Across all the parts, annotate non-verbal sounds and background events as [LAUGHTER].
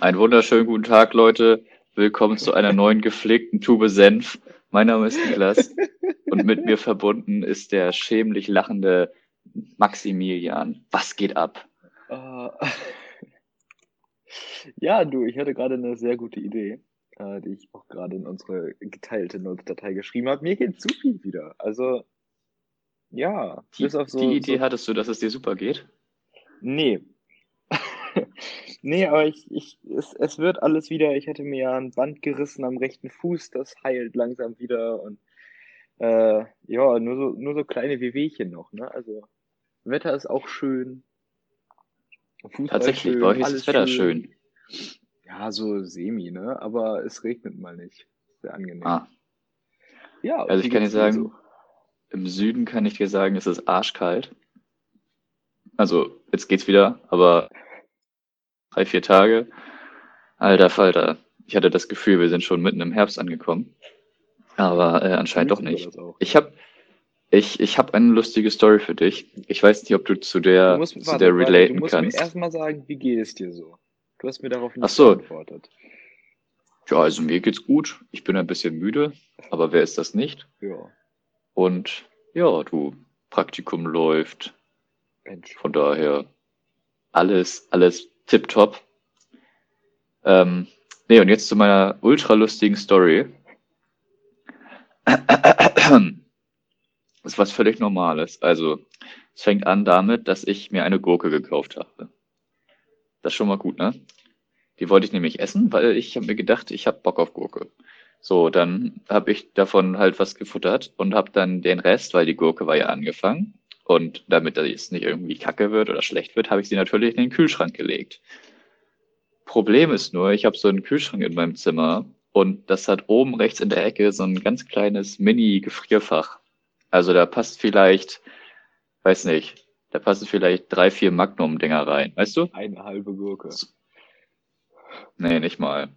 Einen wunderschönen guten Tag, Leute. Willkommen zu einer neuen gepflegten Tube Senf. Mein Name ist Niklas und mit mir verbunden ist der schämlich lachende Maximilian. Was geht ab? Äh, [LAUGHS] ja, du, ich hatte gerade eine sehr gute Idee, äh, die ich auch gerade in unsere geteilte Notes-Datei geschrieben habe. Mir geht zu viel wieder. Also, ja, Die, bis auf so, die Idee so, hattest du, dass es dir super geht? nee. Nee, aber ich, ich, es, es wird alles wieder. Ich hatte mir ja ein Band gerissen am rechten Fuß, das heilt langsam wieder und äh, ja, nur so, nur so kleine Wehwehchen noch, ne? Also, Wetter ist auch schön, Fußball Tatsächlich, bei schön, euch ist das Wetter schön. schön. Ja, so semi, ne? Aber es regnet mal nicht. Sehr angenehm. Ah, Ja, also ich kann dir sagen, so? im Süden kann ich dir sagen, es ist arschkalt. Also, jetzt geht's wieder, aber drei, vier Tage. Alter Falter. Ich hatte das Gefühl, wir sind schon mitten im Herbst angekommen. Aber äh, anscheinend doch nicht. Ich habe ich, ich hab eine lustige Story für dich. Ich weiß nicht, ob du zu Du der, musst, zu warte, der warte, du relaten musst mir kannst. erstmal sagen, wie geht es dir so? Du hast mir darauf Ach nicht so, geantwortet. ja, also mir geht's gut. Ich bin ein bisschen müde, aber wer ist das nicht? Ja, Und ja, du, Praktikum läuft. Mensch. Von daher alles, alles tipptopp. Ähm, nee, und jetzt zu meiner ultra lustigen Story. Das ist was völlig Normales. Also, es fängt an damit, dass ich mir eine Gurke gekauft habe. Das ist schon mal gut, ne? Die wollte ich nämlich essen, weil ich habe mir gedacht, ich habe Bock auf Gurke. So, dann habe ich davon halt was gefuttert und habe dann den Rest, weil die Gurke war ja angefangen und damit das jetzt nicht irgendwie kacke wird oder schlecht wird, habe ich sie natürlich in den Kühlschrank gelegt. Problem ist nur, ich habe so einen Kühlschrank in meinem Zimmer und das hat oben rechts in der Ecke so ein ganz kleines Mini-Gefrierfach. Also da passt vielleicht, weiß nicht, da passen vielleicht drei, vier Magnum-Dinger rein, weißt du? Eine halbe Gurke. Nee, nicht mal.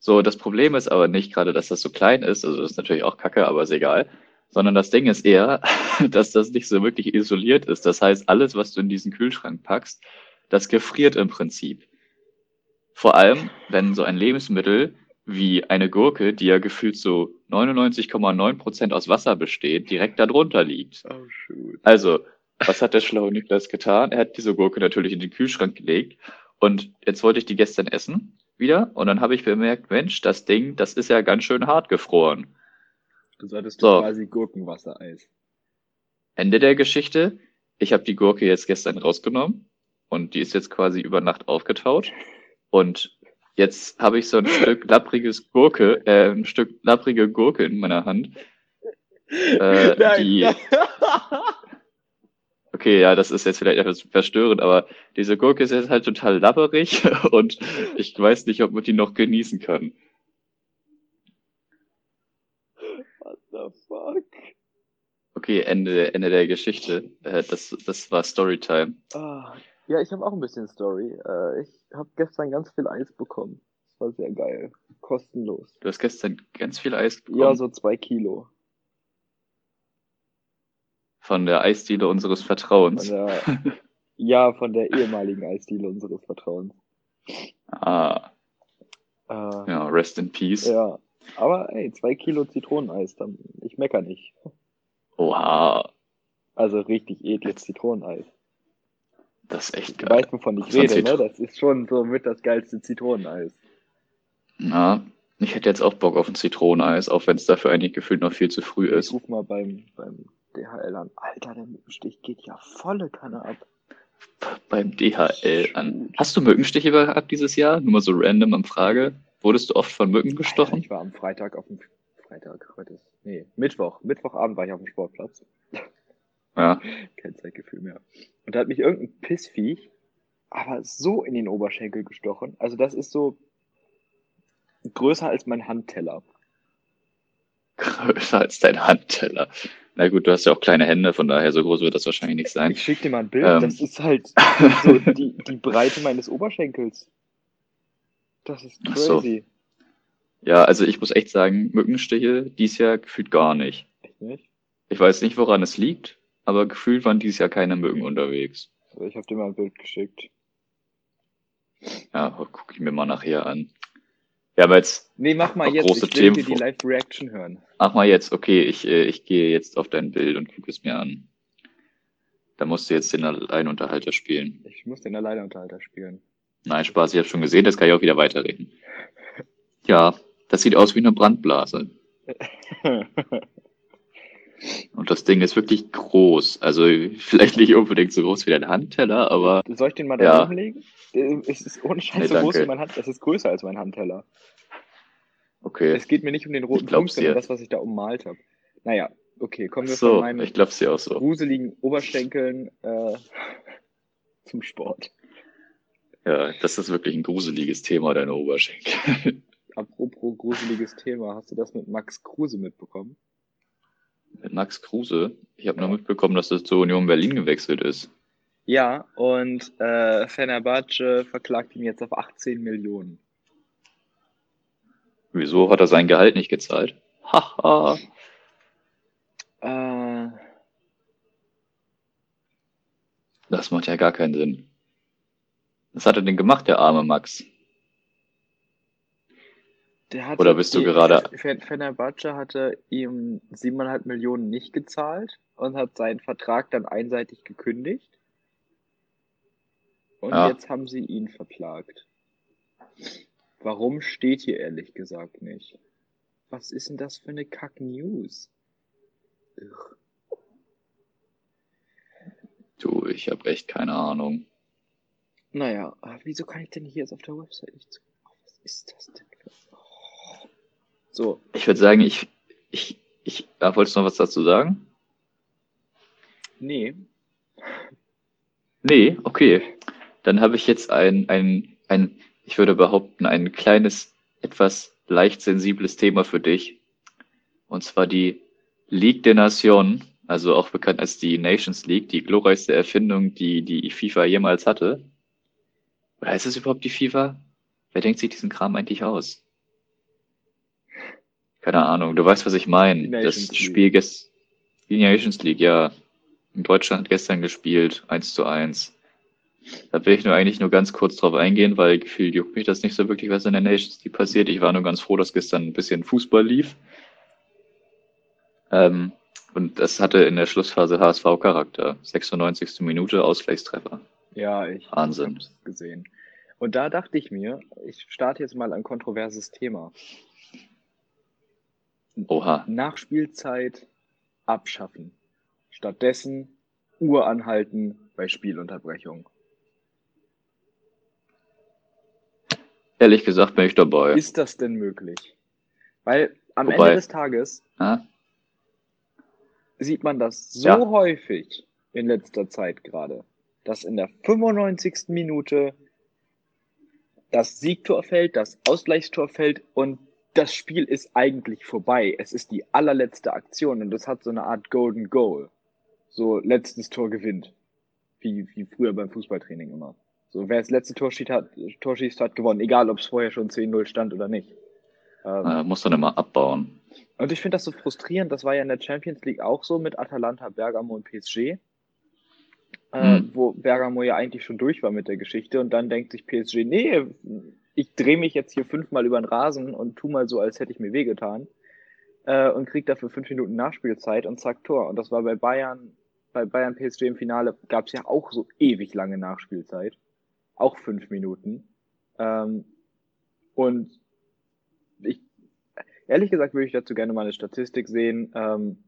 So, das Problem ist aber nicht gerade, dass das so klein ist, also das ist natürlich auch kacke, aber ist egal, sondern das Ding ist eher, [LAUGHS] dass das nicht so wirklich isoliert ist. Das heißt, alles, was du in diesen Kühlschrank packst, das gefriert im Prinzip. Vor allem, wenn so ein Lebensmittel wie eine Gurke, die ja gefühlt so 99,9% aus Wasser besteht, direkt darunter liegt. Oh, shoot. Also, was hat der schlaue Niklas getan? Er hat diese Gurke natürlich in den Kühlschrank gelegt und jetzt wollte ich die gestern essen wieder und dann habe ich bemerkt, Mensch, das Ding, das ist ja ganz schön hart gefroren. Du solltest So, quasi Gurkenwassereis. Ende der Geschichte. Ich habe die Gurke jetzt gestern rausgenommen und die ist jetzt quasi über Nacht aufgetaut und jetzt habe ich so ein Stück [LAUGHS] lappriges Gurke, äh, ein Stück lapprige Gurke in meiner Hand, äh, [LAUGHS] Nein, die nein. [LAUGHS] Okay, ja, das ist jetzt vielleicht etwas verstörend, aber diese Gurke ist jetzt halt total labberig und ich weiß nicht, ob man die noch genießen kann. What the fuck? Okay, Ende, Ende der Geschichte. Äh, das, das war Storytime. Ah, ja, ich habe auch ein bisschen Story. Äh, ich habe gestern ganz viel Eis bekommen. Das war sehr geil. Kostenlos. Du hast gestern ganz viel Eis Ja, bekommen so zwei Kilo. von der Eisdiele unseres Von Vertrauens. der, ja, von der ehemaligen Eisdiele unseres Vertrauens. Ah, Äh, ja, rest in peace. ja. Aber ey, zwei Kilo Zitroneneis, dann, ich mecker nicht. Oha, Also richtig edles Zitroneneis. das ist echt Du geil. weißt, wovon ich rede, ne? Das ist schon so mit das geilste Zitroneneis. Na, ich hätte jetzt auch Bock auf ein Zitroneneis, auch wenn es dafür eigentlich gefühlt noch viel zu früh Ich ist. ruf mal beim, beim DHL an. Alter, der Mückenstich geht ja volle Kanne ab. Beim DHL an. Hast du Mückenstiche gehabt dieses Jahr? Nur mal so random am Frage. Wurdest du oft von Mücken Alter, gestochen? ich war am Freitag auf dem Freitag, heute ist. Nee, Mittwoch. Mittwochabend war ich auf dem Sportplatz. Ja. [LAUGHS] Kein Zeitgefühl mehr. Und da hat mich irgendein Pissviech, aber so in den Oberschenkel gestochen. Also das ist so größer als mein Handteller. [LAUGHS] Größer als dein Handteller. Na gut, du hast ja auch kleine Hände, von daher so groß wird das wahrscheinlich nicht sein. Ich schick dir mal ein Bild, Ähm. das ist halt [LAUGHS] so die, die Breite meines Oberschenkels. Das ist crazy. Ja, also ich muss echt sagen, Mückenstiche dies Jahr gefühlt gar nicht. Echt nicht? Ich weiß nicht, woran es liegt, aber gefühlt waren dieses Jahr keine Mücken unterwegs. Also ich habe dir mal ein Bild geschickt. Ja, gucke ich mir mal nachher an. Ja, aber jetzt. Nee, mach mal jetzt. große Ich will Themen dir die Live-Reaction hören. Mach mal jetzt. Okay, ich, äh, ich gehe jetzt auf dein Bild und gucke es mir an. Da musst du jetzt den Alleinunterhalter spielen. Ich muss den Alleinunterhalter spielen. Nein, Spaß, ich habe schon gesehen, das kann ich auch wieder weiterreden. Ja, das sieht aus wie eine Brandblase. [LAUGHS] Und das Ding ist wirklich groß. Also vielleicht nicht unbedingt so groß wie dein Handteller, aber Soll ich den mal da Ja. rumlegen? Äh, Es ist ohne Scheiß Nee, so groß wie mein Hand. Es ist größer als mein Handteller. okay. Es geht mir nicht um den roten Punkt, sondern das, was ich da ummalt habe. Naja, okay, kommen wir So, von meinen ich glaub's dir auch so. gruseligen Oberschenkeln äh, [LAUGHS] zum Sport. Ja, das ist wirklich ein gruseliges Thema, deine Oberschenkel. [LAUGHS] Apropos gruseliges Thema, hast du das mit Max Kruse mitbekommen? Mit Max Kruse. Ich habe nur mitbekommen, dass er zur Union Berlin gewechselt ist. Ja, und äh, Fenerbahce verklagt ihn jetzt auf 18 Millionen. Wieso hat er sein Gehalt nicht gezahlt? Haha. Äh, das macht ja gar keinen Sinn. Was hat er denn gemacht, der arme Max? Oder bist du gerade- Fe- Fenerbahce hatte ihm 7,5 Millionen nicht gezahlt und hat seinen Vertrag dann einseitig gekündigt. Und Ja. jetzt haben sie ihn verklagt. Warum steht hier ehrlich gesagt nicht? Was ist denn das für eine Kack-News? Du, ich habe echt keine Ahnung. Naja, wieso kann ich denn hier jetzt auf der Website nicht zu? Was ist das denn? So, Ich würde sagen, ich, ich, ich, ah, wolltest du noch was dazu sagen? nee. Nee, okay. Dann habe ich jetzt ein, ein, ein, ich würde behaupten, ein kleines, etwas leicht sensibles Thema für dich. Und zwar die League der Nationen, also auch bekannt als die Nations League, die glorreichste Erfindung, die die FIFA jemals hatte. Oder ist es überhaupt die FIFA? Wer denkt sich diesen Kram eigentlich aus? Keine Ahnung, du weißt, was ich meine. Das League. Spiel gest die Nations League, ja. In Deutschland gestern gespielt, 1 zu 1. Da will ich nur eigentlich nur ganz kurz drauf eingehen, weil gefühlt juckt mich das nicht so wirklich, was in der Nations League passiert. Ich war nur ganz froh, dass gestern ein bisschen Fußball lief. Ähm, und das hatte in der Schlussphase HSV-Charakter. 96. Minute, Ausgleichstreffer. Ja, ich Wahnsinn. hab's gesehen. Und da dachte ich mir, ich starte jetzt mal ein kontroverses Thema. Oha. Nachspielzeit abschaffen. Stattdessen Uhr anhalten bei Spielunterbrechung. Ehrlich gesagt bin ich dabei. Ist das denn möglich? Weil am Wobei- Ende des Tages Ah, sieht man das so Ja. häufig in letzter Zeit gerade, dass in der 95. Minute das Siegtor fällt, das Ausgleichstor fällt und das Spiel ist eigentlich vorbei. Es ist die allerletzte Aktion und es hat so eine Art Golden Goal. So letztes Tor gewinnt. Wie, wie früher beim Fußballtraining immer. So, wer das letzte Tor schießt, hat, Tor schießt, hat gewonnen, egal ob es vorher schon 10-0 stand oder nicht. Ähm, äh, muss dann immer abbauen. und ich finde das so frustrierend. Das war ja in der Champions League auch so mit Atalanta, Bergamo und PSG. Äh, Hm. Wo Bergamo ja eigentlich schon durch war mit der Geschichte. Und dann denkt sich PSG, nee, ich drehe mich jetzt hier fünfmal über den Rasen und tu mal so, als hätte ich mir wehgetan. Äh, und krieg dafür fünf Minuten Nachspielzeit und zack, Tor. Und das war bei Bayern, bei Bayern PSG im Finale gab es ja auch so ewig lange Nachspielzeit. Auch fünf Minuten. Ähm, und ich, ehrlich gesagt würde ich dazu gerne mal eine Statistik sehen, ähm,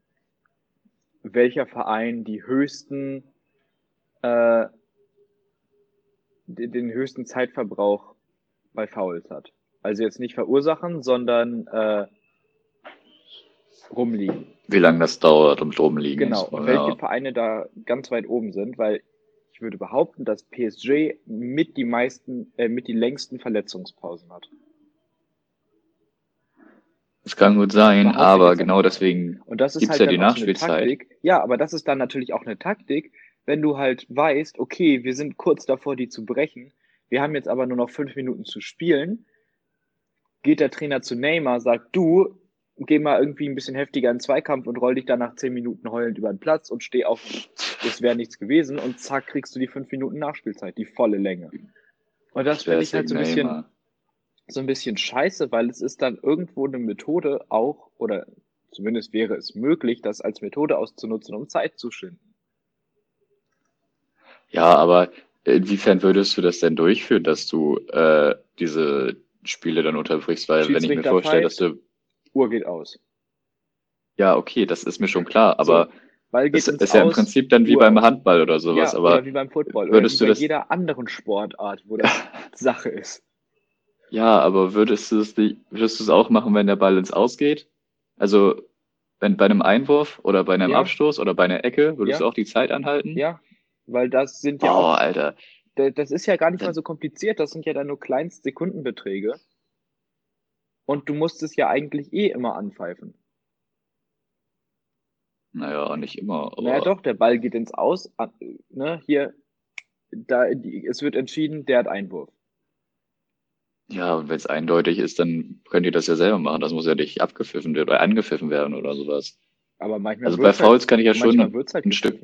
welcher Verein die höchsten, äh, den, den höchsten Zeitverbrauch bei Fouls hat. Also jetzt nicht verursachen, sondern äh, rumliegen. Wie lange das dauert und drum liegen. Genau. Und welche Ja. Vereine da ganz weit oben sind, weil ich würde behaupten, dass PSG mit die meisten, äh, mit die längsten Verletzungspausen hat. Das kann gut sein, Behaupte ich aber genau deswegen Und das Gibt's halt ja die Nachspielzeit. Ja, aber das ist dann natürlich auch eine Taktik, wenn du halt weißt, okay, wir sind kurz davor, die zu brechen. Wir haben jetzt aber nur noch fünf Minuten zu spielen. Geht der Trainer zu Neymar, sagt du, geh mal irgendwie ein bisschen heftiger in den Zweikampf und roll dich dann nach zehn Minuten heulend über den Platz und steh auf, es wäre nichts gewesen und zack, kriegst du die fünf Minuten Nachspielzeit, die volle Länge. Und das finde ich halt so ein bisschen, so ein bisschen scheiße, weil es ist dann irgendwo eine Methode auch, oder zumindest wäre es möglich, das als Methode auszunutzen, um Zeit zu schinden. Ja, aber inwiefern würdest du das denn durchführen, dass du äh, diese Spiele dann unterbrichst? Weil wenn ich mir vorstelle, dass du, Uhr geht aus. ja, okay, das ist mir schon klar, aber Ball geht ist ja im. Prinzip dann wie Uhr beim. Handball oder sowas, ja, aber oder wie beim Football würdest oder wie du bei das- jeder anderen Sportart, wo das [LAUGHS] Sache ist. ja, aber würdest du es würdest du es auch machen, wenn der Ball ins Aus geht? Also, wenn bei einem Einwurf oder bei einem Ja. Abstoß oder bei einer Ecke, würdest Ja. du auch die Zeit anhalten? Ja, weil das sind ja auch, Alter. da- das ist ja gar nicht mal so kompliziert, das sind ja dann nur kleinst Sekundenbeträge. Und du musst es ja eigentlich eh immer anpfeifen. Naja, nicht immer, aber Naja, doch, der Ball geht ins Aus, ne, hier, da, die, es wird entschieden, der hat Einwurf. ja, und wenn es eindeutig ist, dann könnt ihr das ja selber machen. Das muss ja nicht abgepfiffen werden oder angepfiffen werden oder sowas. Aber manchmal Also bei Fouls kann ich ja halt, schon halt ein Stück.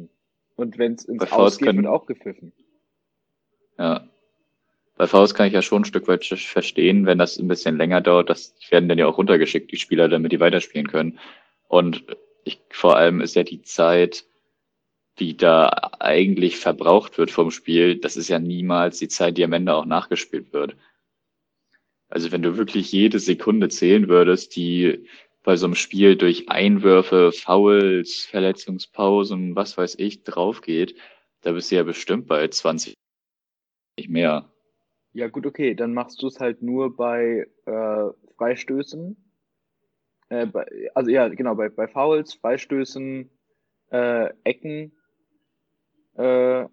Und wenn es ins Bei Aus geht, können- wird auch gepfiffen. ja. Bei Fouls kann ich ja schon ein Stück weit verstehen, wenn das ein bisschen länger dauert. Das werden dann ja auch runtergeschickt, die Spieler, damit die weiterspielen können. Und ich, vor allem ist ja die Zeit, die da eigentlich verbraucht wird vom Spiel, das ist ja niemals die Zeit, die am Ende auch nachgespielt wird. Also wenn du wirklich jede Sekunde zählen würdest, die bei so einem Spiel durch Einwürfe, Fouls, Verletzungspausen, was weiß ich, draufgeht, da bist du ja bestimmt bei 20, nicht mehr. Ja, gut, okay, dann machst du es halt nur bei äh, Freistößen. Äh, bei, also ja, genau, bei, bei Fouls, Freistößen, äh, Ecken äh,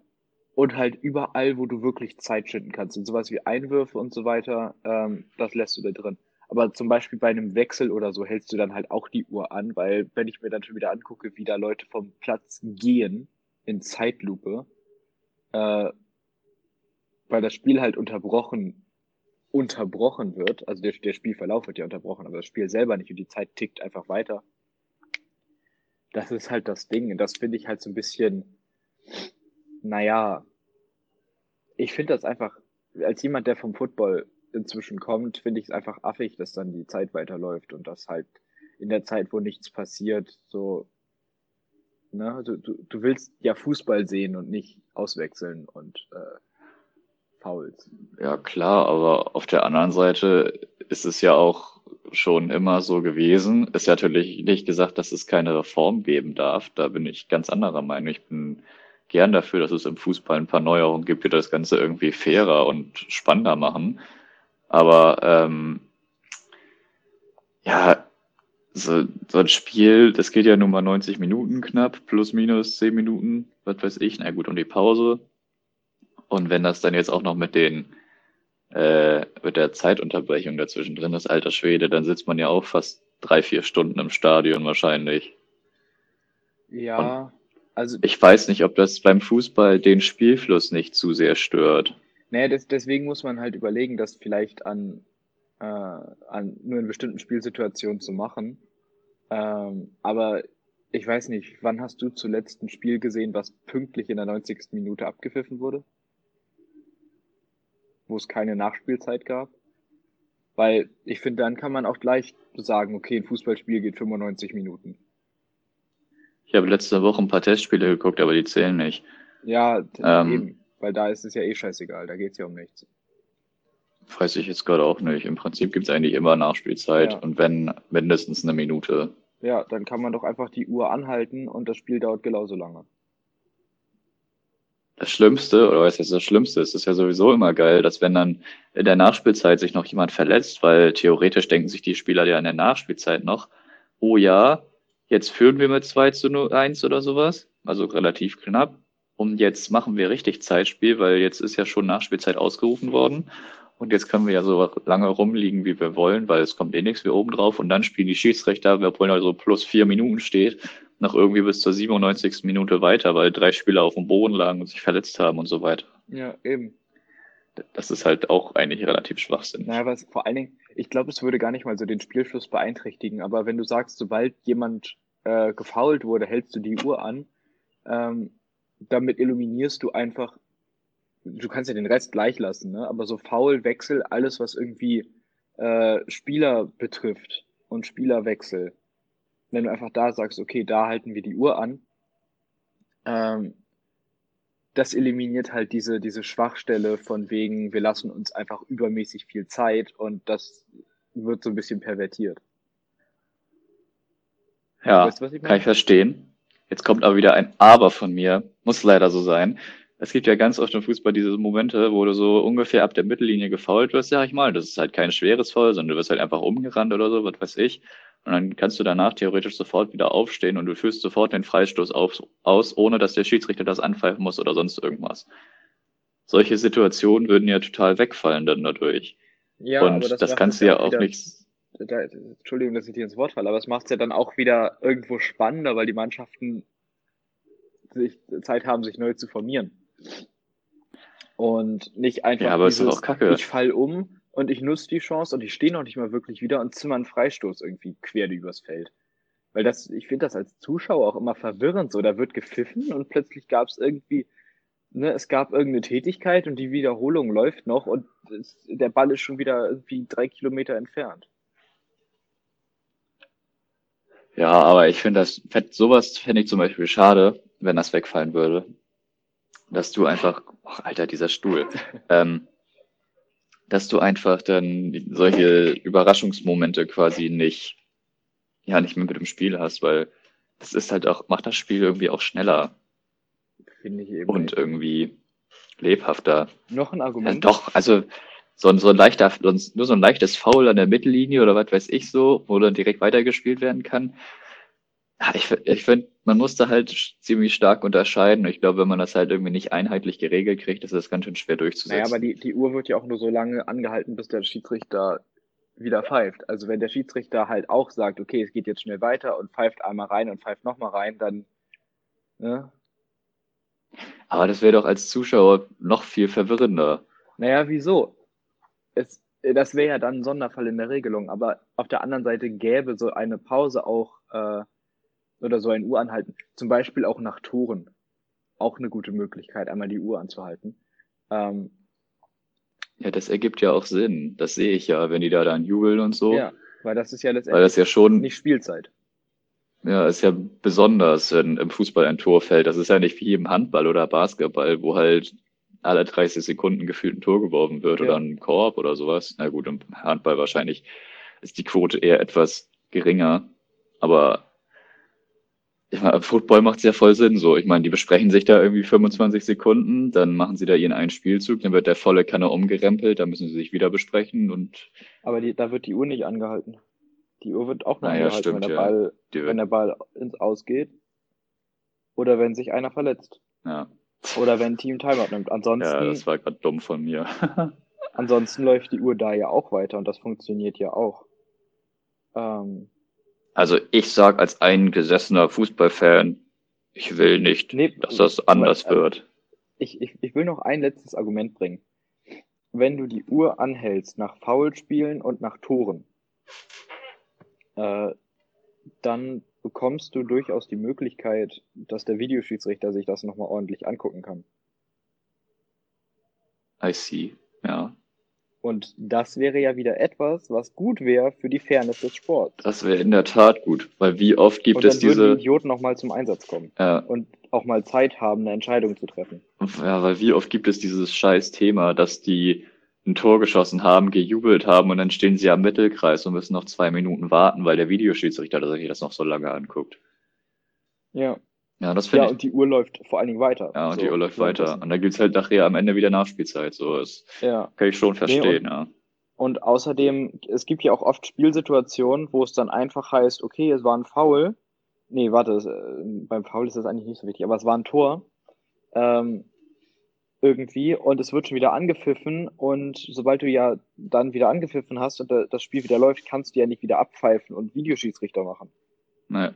und halt überall, wo du wirklich Zeit schinden kannst. Und sowas wie Einwürfe und so weiter, ähm, das lässt du da drin. Aber zum Beispiel bei einem Wechsel oder so hältst du dann halt auch die Uhr an, weil wenn ich mir dann schon wieder angucke, wie da Leute vom Platz gehen in Zeitlupe, äh, weil das Spiel halt unterbrochen, unterbrochen wird, also der, der Spielverlauf wird ja unterbrochen, aber das Spiel selber nicht und die Zeit tickt einfach weiter. Das ist halt das Ding. Und das finde ich halt so ein bisschen, naja, ich finde das einfach, als jemand, der vom Football inzwischen kommt, finde ich es einfach affig, dass dann die Zeit weiterläuft und das halt in der Zeit, wo nichts passiert, so, ne, du, du, du willst ja Fußball sehen und nicht auswechseln und äh, Fouls. Ja, klar, aber auf der anderen Seite ist es ja auch schon immer so gewesen. Ist ja natürlich nicht gesagt, dass es keine Reform geben darf. Da bin ich ganz anderer Meinung. Ich bin gern dafür, dass es im Fußball ein paar Neuerungen gibt, die das Ganze irgendwie fairer und spannender machen. Aber ähm, ja, so, so ein Spiel, das geht ja nun mal 90 Minuten knapp, plus minus 10 Minuten, was weiß ich, na gut, und die Pause. Und wenn das dann jetzt auch noch mit den äh, mit der Zeitunterbrechung dazwischen drin ist, alter Schwede, dann sitzt man ja auch fast drei, vier Stunden im Stadion wahrscheinlich. Ja, also, Ich weiß nicht, ob das beim Fußball den Spielfluss nicht zu sehr stört. Naja, des, deswegen muss man halt überlegen, das vielleicht an, äh, an nur in bestimmten Spielsituationen zu machen. Ähm, aber ich weiß nicht, wann hast du zuletzt ein Spiel gesehen, was pünktlich in der 90. Minute abgepfiffen wurde? Wo es keine Nachspielzeit gab? Weil ich finde, dann kann man auch gleich sagen, okay, ein Fußballspiel geht 95 Minuten. Ich habe letzte Woche ein paar Testspiele geguckt, aber die zählen nicht. Ja, Ähm. eben, weil da ist es ja eh scheißegal, da geht's ja um nichts. Weiß ich jetzt gerade auch nicht. Im Prinzip gibt's eigentlich immer Nachspielzeit Ja. und wenn mindestens eine Minute. Ja, dann kann man doch einfach die Uhr anhalten und das Spiel dauert genauso lange. Das Schlimmste, oder was heißt das Schlimmste, es ist ja sowieso immer geil, dass wenn dann in der Nachspielzeit sich noch jemand verletzt, weil theoretisch denken sich die Spieler ja in der Nachspielzeit noch, oh ja, jetzt führen wir mit 2 zu 1 oder sowas, also relativ knapp. Und jetzt machen wir richtig Zeitspiel, weil jetzt ist ja schon Nachspielzeit ausgerufen worden. Und jetzt können wir ja so lange rumliegen, wie wir wollen, weil es kommt eh nichts mehr oben drauf. Und dann spielen die Schiedsrichter, obwohl also plus vier Minuten steht, noch irgendwie bis zur 97. Minute weiter, weil drei Spieler auf dem Boden lagen und sich verletzt haben und so weiter. Ja, eben. Das ist halt auch eigentlich relativ schwachsinnig. Naja, was vor allen Dingen, ich glaube, es würde gar nicht mal so den Spielfluss beeinträchtigen, aber wenn du sagst, sobald jemand äh, gefoult wurde, hältst du die Uhr an, ähm, damit eliminierst du einfach du kannst ja den Rest gleich lassen, ne? aber so Foul, Wechsel, alles, was irgendwie äh, Spieler betrifft und Spielerwechsel, wenn du einfach da sagst, okay, da halten wir die Uhr an, ähm, das eliminiert halt diese, diese Schwachstelle von wegen, wir lassen uns einfach übermäßig viel Zeit und das wird so ein bisschen pervertiert. Ja, weißt ich kann ich verstehen. Jetzt kommt aber wieder ein Aber von mir. Muss leider so sein. Es gibt ja ganz oft im Fußball diese Momente, wo du so ungefähr ab der Mittellinie gefault wirst, sag ich mal. Das ist halt kein schweres Foul, sondern du wirst halt einfach umgerannt oder so, was weiß ich. Und dann kannst du danach theoretisch sofort wieder aufstehen und du führst sofort den Freistoß auf, aus, ohne dass der Schiedsrichter das anpfeifen muss oder sonst irgendwas. Solche Situationen würden ja total wegfallen dann dadurch. Ja, und das, das kannst du ja auch wieder, nicht. Da, Entschuldigung, dass ich dir ins Wort falle, aber es macht es ja dann auch wieder irgendwo spannender, weil die Mannschaften sich Zeit haben, sich neu zu formieren. Und nicht einfach ja, aber dieses, ist auch kacke. ich fall um und ich nutze die Chance und ich stehe noch nicht mal wirklich wieder und zimmer einen Freistoß irgendwie quer übers Feld. Weil das, ich finde das als Zuschauer auch immer verwirrend. So, da wird gepfiffen und plötzlich gab es irgendwie, ne, es gab irgendeine Tätigkeit und die Wiederholung läuft noch und es, der Ball ist schon wieder irgendwie drei Kilometer entfernt. Ja, aber ich finde das, sowas fände ich zum Beispiel schade, wenn das wegfallen würde. Dass du einfach, ach, Alter, dieser Stuhl, [LAUGHS] ähm, dass du einfach dann solche Überraschungsmomente quasi nicht, ja, nicht mehr mit dem Spiel hast, weil das ist halt auch, macht das Spiel irgendwie auch schneller. Finde ich eben. Und irgendwie lebhafter. Noch ein Argument? Ja, doch, also so ein, so ein leichter, nur so ein leichtes Foul an der Mittellinie oder was weiß ich so, wo dann direkt weitergespielt werden kann. Ich, ich finde, man muss da halt ziemlich stark unterscheiden. Ich glaube, wenn man das halt irgendwie nicht einheitlich geregelt kriegt, ist das ganz schön schwer durchzusetzen. Naja, aber die, die Uhr wird ja auch nur so lange angehalten, bis der Schiedsrichter wieder pfeift. Also wenn der Schiedsrichter halt auch sagt, okay, es geht jetzt schnell weiter und pfeift einmal rein und pfeift nochmal rein, dann. Ne? Aber das wäre doch als Zuschauer noch viel verwirrender. Naja, wieso? Es, das wäre ja dann ein Sonderfall in der Regelung, aber auf der anderen Seite gäbe so eine Pause auch äh, oder so ein Uhr anhalten. Zum Beispiel auch nach Toren. Auch eine gute Möglichkeit, einmal die Uhr anzuhalten. Ähm, ja, das ergibt ja auch Sinn. Das sehe ich ja, wenn die da dann jubeln und so. Ja, weil das ist ja letztendlich weil das ja schon, nicht Spielzeit. Ja, ist ja besonders, wenn im Fußball ein Tor fällt. Das ist ja nicht wie im Handball oder Basketball, wo halt alle 30 Sekunden gefühlt ein Tor geworfen wird ja. oder ein Korb oder sowas. Na gut, im Handball wahrscheinlich ist die Quote eher etwas geringer. Aber ich meine, Football macht ja voll Sinn so. Ich meine, die besprechen sich da irgendwie 25 Sekunden, dann machen sie da ihren einen Spielzug, dann wird der volle Kanne umgerempelt, dann müssen sie sich wieder besprechen und. Aber die, da wird die Uhr nicht angehalten. Die Uhr wird auch noch naja, angehalten, stimmt, wenn, der ja. Ball, wenn der Ball ins Ausgeht. Oder wenn sich einer verletzt. Ja. Oder wenn ein Team Timeout nimmt. Ansonsten. Ja, das war gerade dumm von mir. [LAUGHS] ansonsten läuft die Uhr da ja auch weiter und das funktioniert ja auch. Ähm, also ich sag als eingesessener Fußballfan, ich will nicht, nee, dass das anders aber, wird. Ich, ich, ich will noch ein letztes Argument bringen. Wenn du die Uhr anhältst nach Foulspielen und nach Toren, äh, dann bekommst du durchaus die Möglichkeit, dass der Videoschiedsrichter sich das nochmal ordentlich angucken kann. I see, ja. Und das wäre ja wieder etwas, was gut wäre für die Fairness des Sports. Das wäre in der Tat gut, weil wie oft gibt es diese. Würden die Idioten noch mal zum Einsatz kommen. Ja. Und auch mal Zeit haben, eine Entscheidung zu treffen. Ja, weil wie oft gibt es dieses scheiß Thema, dass die ein Tor geschossen haben, gejubelt haben und dann stehen sie am Mittelkreis und müssen noch zwei Minuten warten, weil der Videoschiedsrichter sich das noch so lange anguckt. Ja. Ja, das finde ja, ich. und die Uhr läuft vor allen Dingen weiter. Ja, und so, die Uhr läuft weiter. Und dann gibt's halt nachher am Ende wieder Nachspielzeit. So ist. Ja. Kann ich schon verstehen, nee, und, ja. Und außerdem, es gibt ja auch oft Spielsituationen, wo es dann einfach heißt, okay, es war ein Foul. Nee, warte, es, äh, beim Foul ist das eigentlich nicht so wichtig, aber es war ein Tor. Ähm, irgendwie und es wird schon wieder angepfiffen und sobald du ja dann wieder angepfiffen hast und das Spiel wieder läuft, kannst du ja nicht wieder abpfeifen und Videoschiedsrichter machen. Nee.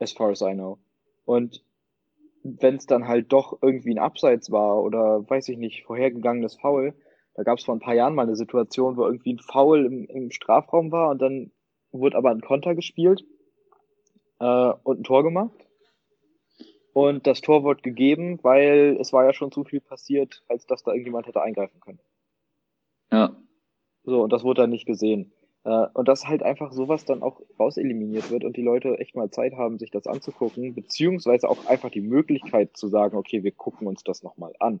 As far as I know. Und wenn es dann halt doch irgendwie ein Abseits war oder weiß ich nicht, vorhergegangenes Foul, da gab es vor ein paar Jahren mal eine Situation, wo irgendwie ein Foul im, im Strafraum war und dann wurde aber ein Konter gespielt äh, und ein Tor gemacht. Und das Tor wurde gegeben, weil es war ja schon zu viel passiert, als dass da irgendjemand hätte eingreifen können. Ja. So, und das wurde dann nicht gesehen. Äh, und dass halt einfach sowas dann auch rauseliminiert wird und die Leute echt mal Zeit haben, sich das anzugucken, beziehungsweise auch einfach die Möglichkeit zu sagen, okay, wir gucken uns das nochmal an.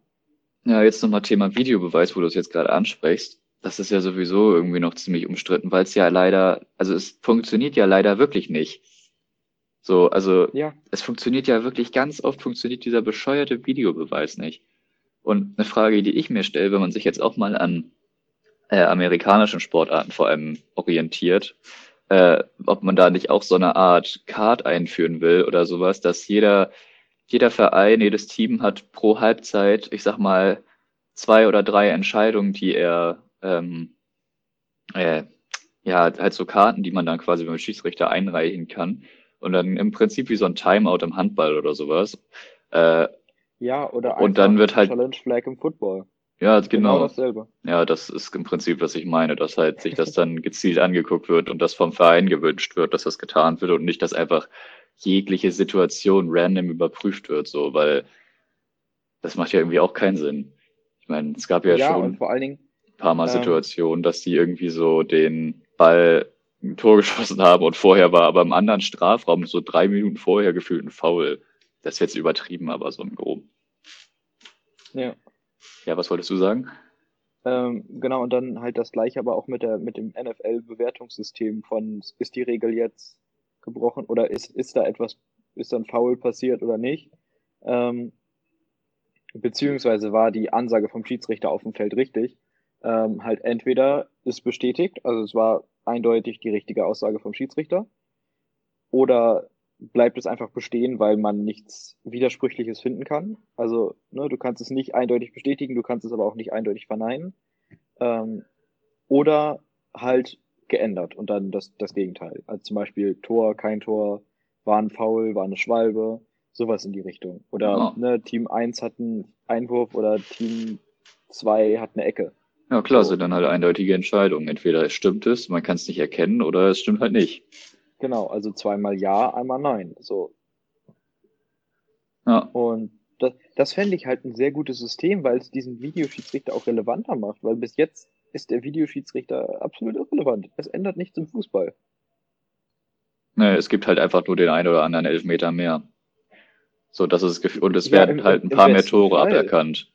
Ja, jetzt nochmal Thema Videobeweis, wo du es jetzt gerade ansprichst. Das ist ja sowieso irgendwie noch ziemlich umstritten, weil es ja leider, also es funktioniert ja leider wirklich nicht. So, also Ja, es funktioniert ja wirklich ganz oft funktioniert dieser bescheuerte Videobeweis nicht. Und eine Frage, die ich mir stelle, wenn man sich jetzt auch mal an äh, amerikanischen Sportarten vor allem orientiert, äh, ob man da nicht auch so eine Art Card einführen will oder sowas, dass jeder, jeder Verein, jedes Team hat pro Halbzeit, ich sag mal, zwei oder drei Entscheidungen, die er, ähm, äh, ja, halt so Karten, die man dann quasi beim Schiedsrichter einreichen kann. Und dann im Prinzip wie so ein Timeout im Handball oder sowas. Äh, ja, oder Und dann wird halt- Challenge Flag im Football. ja, Genau genau. dasselbe. Ja, das ist im Prinzip, was ich meine, dass halt sich das dann [LAUGHS] gezielt angeguckt wird und das vom Verein gewünscht wird, dass das getan wird und nicht, dass einfach jegliche Situation random überprüft wird, so, weil das macht ja irgendwie auch keinen Sinn. Ich meine, es gab ja, Ja, schon und vor allen Dingen, ein paar Mal ähm, Situationen, dass die irgendwie so den Ball ein Tor geschossen haben und vorher war aber im anderen Strafraum so drei Minuten vorher gefühlt ein Foul. Das ist jetzt übertrieben, aber so ein grob. ja. Ja, was wolltest du sagen? Ähm, genau, und dann halt das gleiche, aber auch mit der, mit dem NFL-Bewertungssystem von, ist die Regel jetzt gebrochen oder ist, ist da etwas, ist da ein Foul passiert oder nicht? Ähm, beziehungsweise war die Ansage vom Schiedsrichter auf dem Feld richtig? Ähm, halt entweder ist bestätigt, also es war eindeutig die richtige Aussage vom Schiedsrichter, oder bleibt es einfach bestehen, weil man nichts Widersprüchliches finden kann. Also, ne, du kannst es nicht eindeutig bestätigen, du kannst es aber auch nicht eindeutig verneinen. Ähm, oder halt geändert und dann das, das Gegenteil. Also zum Beispiel Tor, kein Tor, war ein Foul, war eine Schwalbe, sowas in die Richtung. Oder Ja. ne, Team 1 hat einen Einwurf oder Team 2 hat eine Ecke. Ja, klar, So. sind dann halt eindeutige Entscheidungen. Entweder es stimmt es, man kann es nicht erkennen, oder es stimmt halt nicht. Genau, also zweimal ja, einmal nein. So. Ja, Und das, das fände ich halt ein sehr gutes System, weil es diesen Videoschiedsrichter auch relevanter macht, weil bis jetzt ist der Videoschiedsrichter absolut irrelevant. Es ändert nichts im Fußball. ne, es gibt halt einfach nur den einen oder anderen Elfmeter mehr. So, das ist und es Ja, werden im- halt ein paar mehr Tore Fall. aberkannt.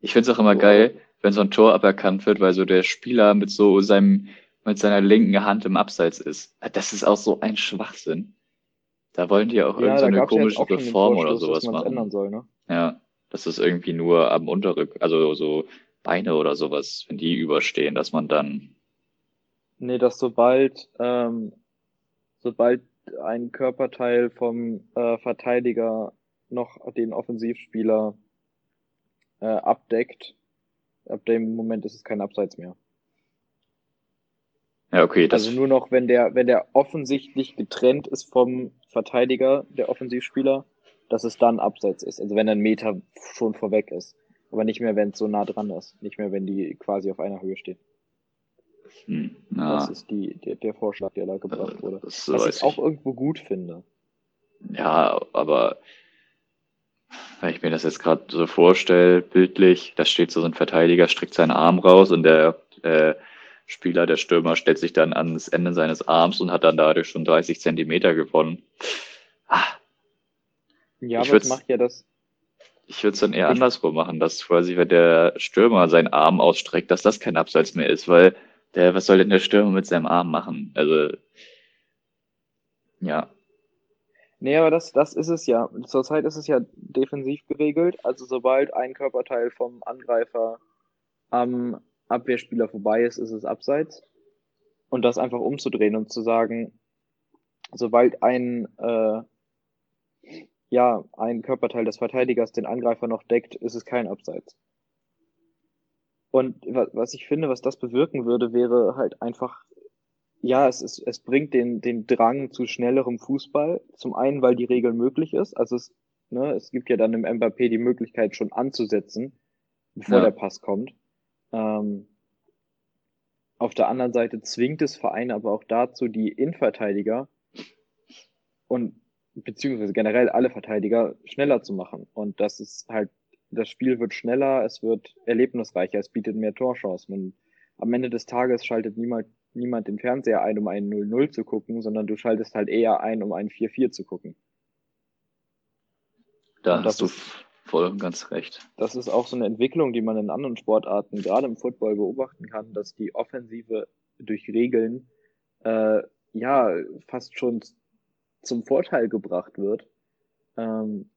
Ich find's auch immer So, geil, wenn so ein Tor aberkannt wird, weil so der Spieler mit so seinem, mit seiner linken Hand im Abseits ist. Das ist auch so ein Schwachsinn. Da wollen die ja auch Ja, irgend so ja komische den Reform oder Vorstoß, sowas machen. ändern soll, ne? Ja, das ist irgendwie nur am Unterrück, also so Beine oder sowas, wenn die überstehen, dass man dann, Nee, dass sobald, ähm, sobald ein Körperteil vom äh, Verteidiger noch den Offensivspieler äh, abdeckt, ab dem Moment ist es kein Abseits mehr. ja, okay, das, Also nur noch, wenn der, wenn der offensichtlich getrennt ist vom Verteidiger, der Offensivspieler, dass es dann Abseits ist. Also wenn ein Meter schon vorweg ist. Aber nicht mehr, wenn es so nah dran ist. Nicht mehr, wenn die quasi auf einer Höhe stehen. hm, Das na, ist die, der, der Vorschlag, der da gebracht wurde. das Was ich auch irgendwo gut finde. Ja, aber wenn ich mir das jetzt gerade so vorstelle, bildlich, da steht so ein Verteidiger, streckt seinen Arm raus und der äh, Spieler, der Stürmer, stellt sich dann ans Ende seines Arms und hat dann dadurch schon 30 Zentimeter gewonnen. Ah, Ja, Ich aber würd's- macht ja das. Ich würde es dann eher Ich- andersrum machen, dass quasi, wenn der Stürmer seinen Arm ausstreckt, dass das kein Abseits mehr ist, weil der, was soll denn der Stürmer mit seinem Arm machen? Also, ja, Nee, aber das, das ist es ja. Zurzeit ist es ja defensiv geregelt. Also sobald ein Körperteil vom Angreifer am Abwehrspieler vorbei ist, ist es Abseits. Und das einfach umzudrehen und zu sagen, sobald ein, äh, ja, ein Körperteil des Verteidigers den Angreifer noch deckt, ist es kein Abseits. Und wa- was ich finde, was das bewirken würde, wäre halt einfach, ja, es, ist, es bringt den, den Drang zu schnellerem Fußball. Zum einen, weil die Regel möglich ist. Also es, ne, es gibt ja dann im Mbappé die Möglichkeit schon anzusetzen, bevor Ja. der Pass kommt. Ähm, auf der anderen Seite zwingt es Vereine aber auch dazu, die Innenverteidiger und beziehungsweise generell alle Verteidiger schneller zu machen. Und das ist halt, das Spiel wird schneller, es wird erlebnisreicher, es bietet mehr Torchancen. Und am Ende des Tages schaltet niemand, niemand den Fernseher ein, um einen 0-0 zu gucken, sondern du schaltest halt eher ein, um einen 4-4 zu gucken. Da Und hast du ist, voll und ganz recht. das ist auch so eine Entwicklung, die man in anderen Sportarten, gerade im Football, beobachten kann, dass die Offensive durch Regeln äh, ja fast schon zum Vorteil gebracht wird. Ähm,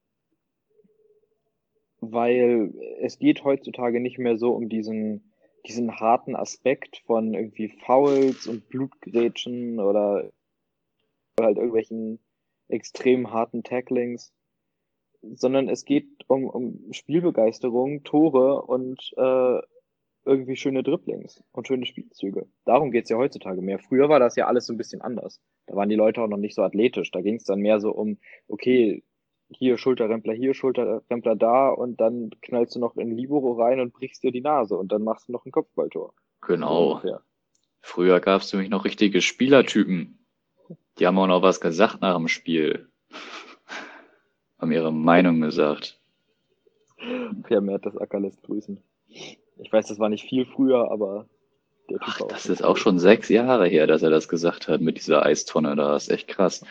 weil es geht heutzutage nicht mehr so um diesen, diesen harten Aspekt von irgendwie Fouls und Blutgrätschen oder halt irgendwelchen extrem harten Tacklings, sondern es geht um, um Spielbegeisterung, Tore und äh, irgendwie schöne Dribblings und schöne Spielzüge. Darum geht's ja heutzutage mehr. Früher war das ja alles so ein bisschen anders. Da waren die Leute auch noch nicht so athletisch. Da ging's dann mehr so um, okay, hier Schulterrempler, hier Schulterrempler da und dann knallst du noch in Libero rein und brichst dir die Nase und dann machst du noch ein Kopfballtor. So Genau. ungefähr. Früher gab es nämlich noch richtige Spielertypen. Die haben auch noch was gesagt nach dem Spiel. [LAUGHS] Haben ihre Meinung gesagt. Per Mertesacker lässt grüßen. Ich weiß, das war nicht viel früher, aber der Typ Ach, das ist auch schon sechs Jahre her, dass er das gesagt hat mit dieser Eistonne da. Das ist echt krass.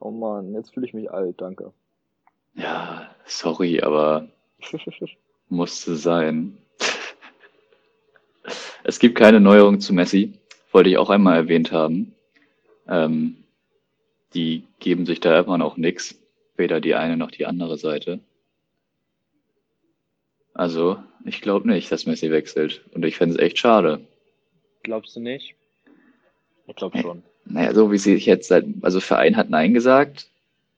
Oh Mann, jetzt fühle ich mich alt, danke. Ja, sorry, aber [LAUGHS] musste sein. Es gibt keine Neuerung zu Messi. Wollte ich auch einmal erwähnt haben. Ähm, die geben sich da immer noch nix. Weder die eine noch die andere Seite. Also, ich glaube nicht, dass Messi wechselt. Und ich fände es echt schade. Glaubst du nicht? Ich glaube schon. Naja, so wie sie sich jetzt, seit- also Verein hat Nein gesagt.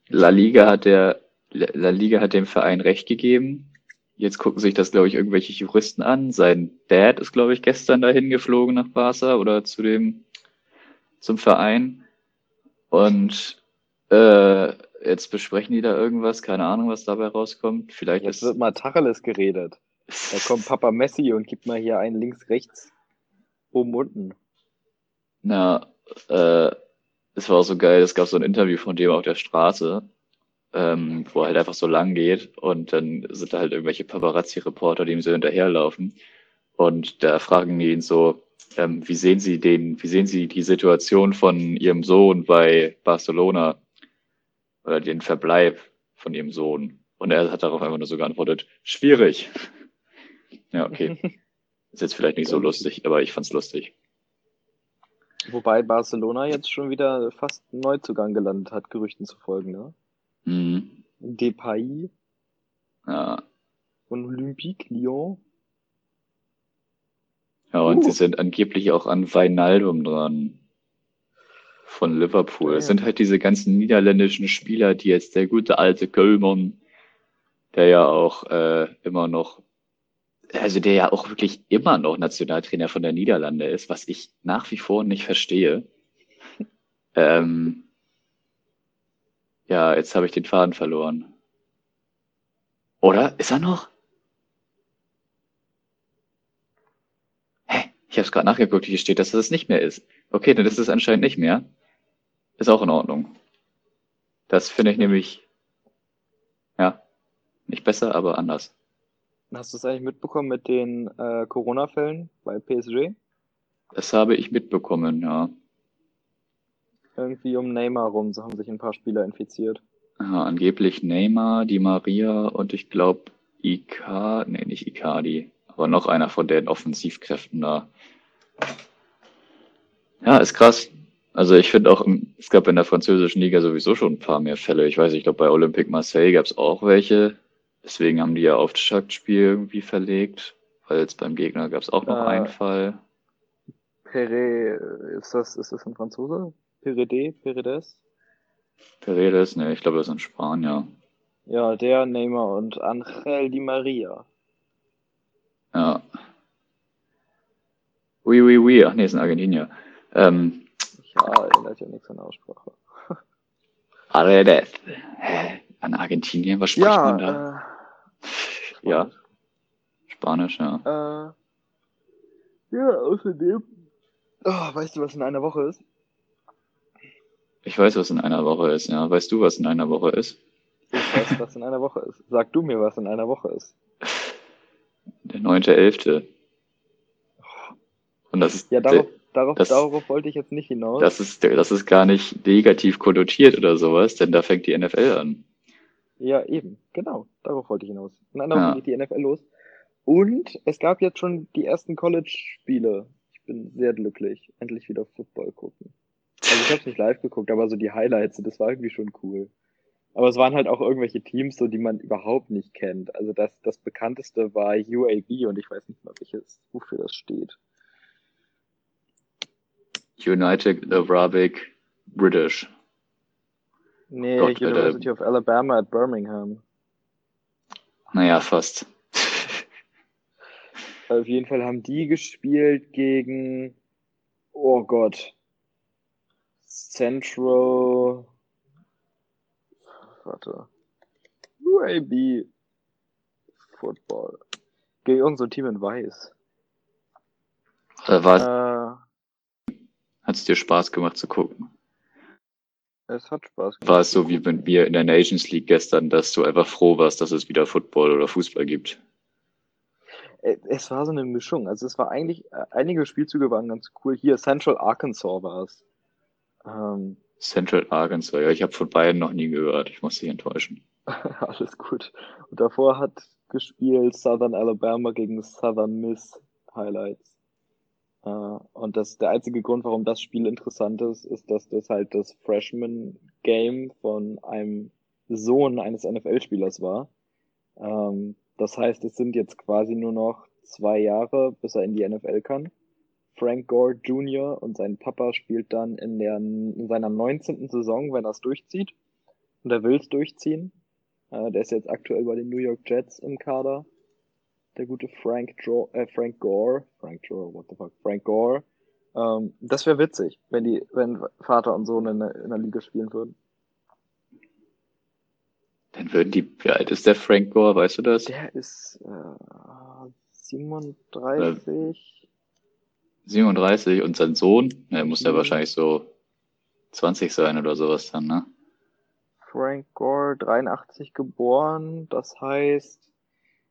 La Liga hat der, La Liga hat dem Verein Recht gegeben. Jetzt gucken sich das, glaube ich, irgendwelche Juristen an. Sein Dad ist, glaube ich, gestern dahin geflogen nach Barca oder zu dem, zum Verein. Und äh, jetzt besprechen die da irgendwas, keine Ahnung, was dabei rauskommt. Vielleicht Jetzt ist wird mal Tacheles geredet. Da kommt Papa Messi und gibt mal hier einen links, rechts, oben, unten. Na, äh, es war auch so geil, es gab so ein Interview von dem auf der Straße, ähm, wo er halt einfach so lang geht und dann sind da halt irgendwelche Paparazzi-Reporter, die ihm so hinterherlaufen und da fragen die ihn so, ähm, wie sehen Sie den, wie sehen Sie die Situation von Ihrem Sohn bei Barcelona oder den Verbleib von Ihrem Sohn? Und er hat darauf einfach nur so geantwortet, schwierig. Ja, okay. [LAUGHS] Ist jetzt vielleicht nicht so lustig, aber ich fand's lustig. Wobei Barcelona jetzt schon wieder fast einen Neuzugang gelandet hat, Gerüchten zufolge, ne? Mhm. Depay Ja, und Olympique Lyon. Ja, und sie Uh. sind angeblich auch an Wijnaldum dran von Liverpool. Es sind halt diese ganzen niederländischen Spieler, die jetzt der gute alte Kölmann, der ja auch äh, immer noch, also der ja auch wirklich immer noch Nationaltrainer von der Niederlande ist, was ich nach wie vor nicht verstehe. Ähm, ja, jetzt habe ich den Faden verloren. Oder? Ist er noch? Hä? Ich habe es gerade nachgeguckt, hier steht, dass es nicht mehr ist. Okay, dann ist es anscheinend nicht mehr. Ist auch in Ordnung. Das finde ich nämlich, ja, nicht besser, aber anders. Hast du es eigentlich mitbekommen mit den äh, Corona-Fällen bei PSG? Das habe ich mitbekommen, ja. Irgendwie um Neymar rum, so haben sich ein paar Spieler infiziert. ja angeblich Neymar, Di Maria und ich glaube Ica, nee, nicht Icardi, aber noch einer von den Offensivkräften da. Ja, ist krass. Also ich finde auch, es gab in der französischen Liga sowieso schon ein paar mehr Fälle. Ich weiß, ich glaube bei Olympique Marseille gab es auch welche. Deswegen haben die ja Auftaktspiel irgendwie verlegt, weil jetzt beim Gegner gab es auch noch Äh, einen Fall. Pere, ist das, ist das ein Franzose? Perede, Peredes? Paredes, ne, ich glaube, das ist in Spanien. Ja, der Neymar und Angel Di Maria. Ja. Oui, oui, oui. Ach nee, ist ein Argentinier. Ähm, Ja, erinnert ja nichts an Aussprache. Paredes. Hä? An Argentinien? Was spricht man da? Ja, Ja, Spanisch, ja. äh, ja, außerdem, oh, weißt du, was in einer Woche ist? Ich weiß, was in einer Woche ist, ja. Weißt du, was in einer Woche ist? Ich weiß, was in einer Woche ist. Sag du mir, was in einer Woche ist. Der 9.11. Und das ist, Ja, darauf, darauf, das- darauf wollte ich jetzt nicht hinaus. das ist, das ist gar nicht negativ konnotiert oder sowas, denn da fängt die NFL an. Ja, eben, genau. Darauf wollte ich hinaus. In einer Ja. Geht die NFL los. Und es gab jetzt schon die ersten College-Spiele. Ich bin sehr glücklich. Endlich wieder Football gucken. Also ich habe es nicht live geguckt, aber so die Highlights, das war irgendwie schon cool. Aber es waren halt auch irgendwelche Teams, so die man überhaupt nicht kennt. Also das, das bekannteste war UAB und ich weiß nicht mal, welches, wofür das steht. United Arabic British. Nee, Gott, Alter. University of Alabama at Birmingham. Naja, fast. [LAUGHS] Auf jeden Fall haben die gespielt gegen, oh Gott, Central, warte, UAB Football. Gegen irgendein so Team in Weiß. Oder war, Äh, hat es dir Spaß gemacht zu gucken? Es hat Spaß gemacht. War es so wie mit mir in der Nations League gestern, dass du einfach froh warst, dass es wieder Football oder Fußball gibt? Äh, Es war so eine Mischung. Also es war eigentlich, äh, einige Spielzüge waren ganz cool. Hier, Central Arkansas war es. Ähm, Central Arkansas, ja, ich habe von beiden noch nie gehört. Ich muss dich enttäuschen. [LAUGHS] Alles gut. Und davor hat gespielt Southern Alabama gegen Southern Miss Highlights. Äh, und das, der einzige Grund, warum das Spiel interessant ist, ist, dass das halt das Freshman Game von einem Sohn eines NFL-Spielers war. Ähm, das heißt, es sind jetzt quasi nur noch zwei Jahre, bis er in die NFL kann. Frank Gore Jr. und sein Papa spielt dann in, der, in seiner 19. Saison, wenn er es durchzieht. Und er will es durchziehen. Äh, der ist jetzt aktuell bei den New York Jets im Kader. Der gute Frank, jo äh, Frank Gore. Frank Gore, what the fuck? Frank Gore. Ähm, das wäre witzig, wenn die, wenn Vater und Sohn in der, in der Liga spielen würden. Dann würden die, wie alt ist der Frank Gore, weißt du das? Der ist äh, 37. 37 und sein Sohn, na, muss der Mhm. wahrscheinlich so 20 sein oder sowas dann, ne? Frank Gore, 83 geboren. Das heißt,